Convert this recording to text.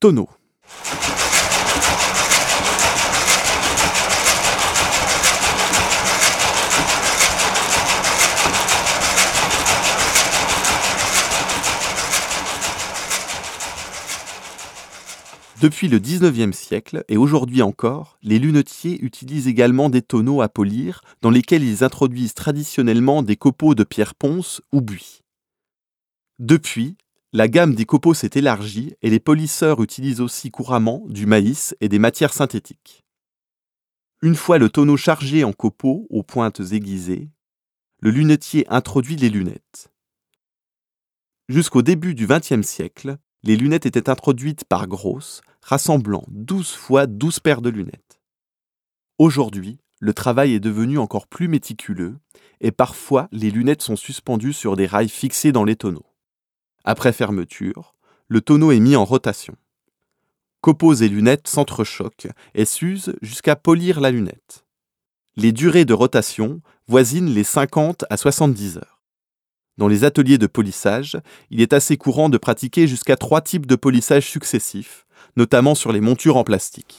Tonneau. Depuis le 19e siècle, et aujourd'hui encore, les lunetiers utilisent également des tonneaux à polir dans lesquels ils introduisent traditionnellement des copeaux de pierre ponce ou buis. Depuis, la gamme des copeaux s'est élargie et les polisseurs utilisent aussi couramment du maïs et des matières synthétiques. Une fois le tonneau chargé en copeaux aux pointes aiguisées, le lunetier introduit les lunettes. Jusqu'au début du XXe siècle, les lunettes étaient introduites par grosses, rassemblant 12 fois 12 paires de lunettes. Aujourd'hui, le travail est devenu encore plus méticuleux et parfois les lunettes sont suspendues sur des rails fixés dans les tonneaux. Après fermeture, le tonneau est mis en rotation. Copeaux et lunettes s'entrechoquent et s'usent jusqu'à polir la lunette. Les durées de rotation voisinent les 50 à 70 heures. Dans les ateliers de polissage, il est assez courant de pratiquer jusqu'à trois types de polissage successifs, notamment sur les montures en plastique.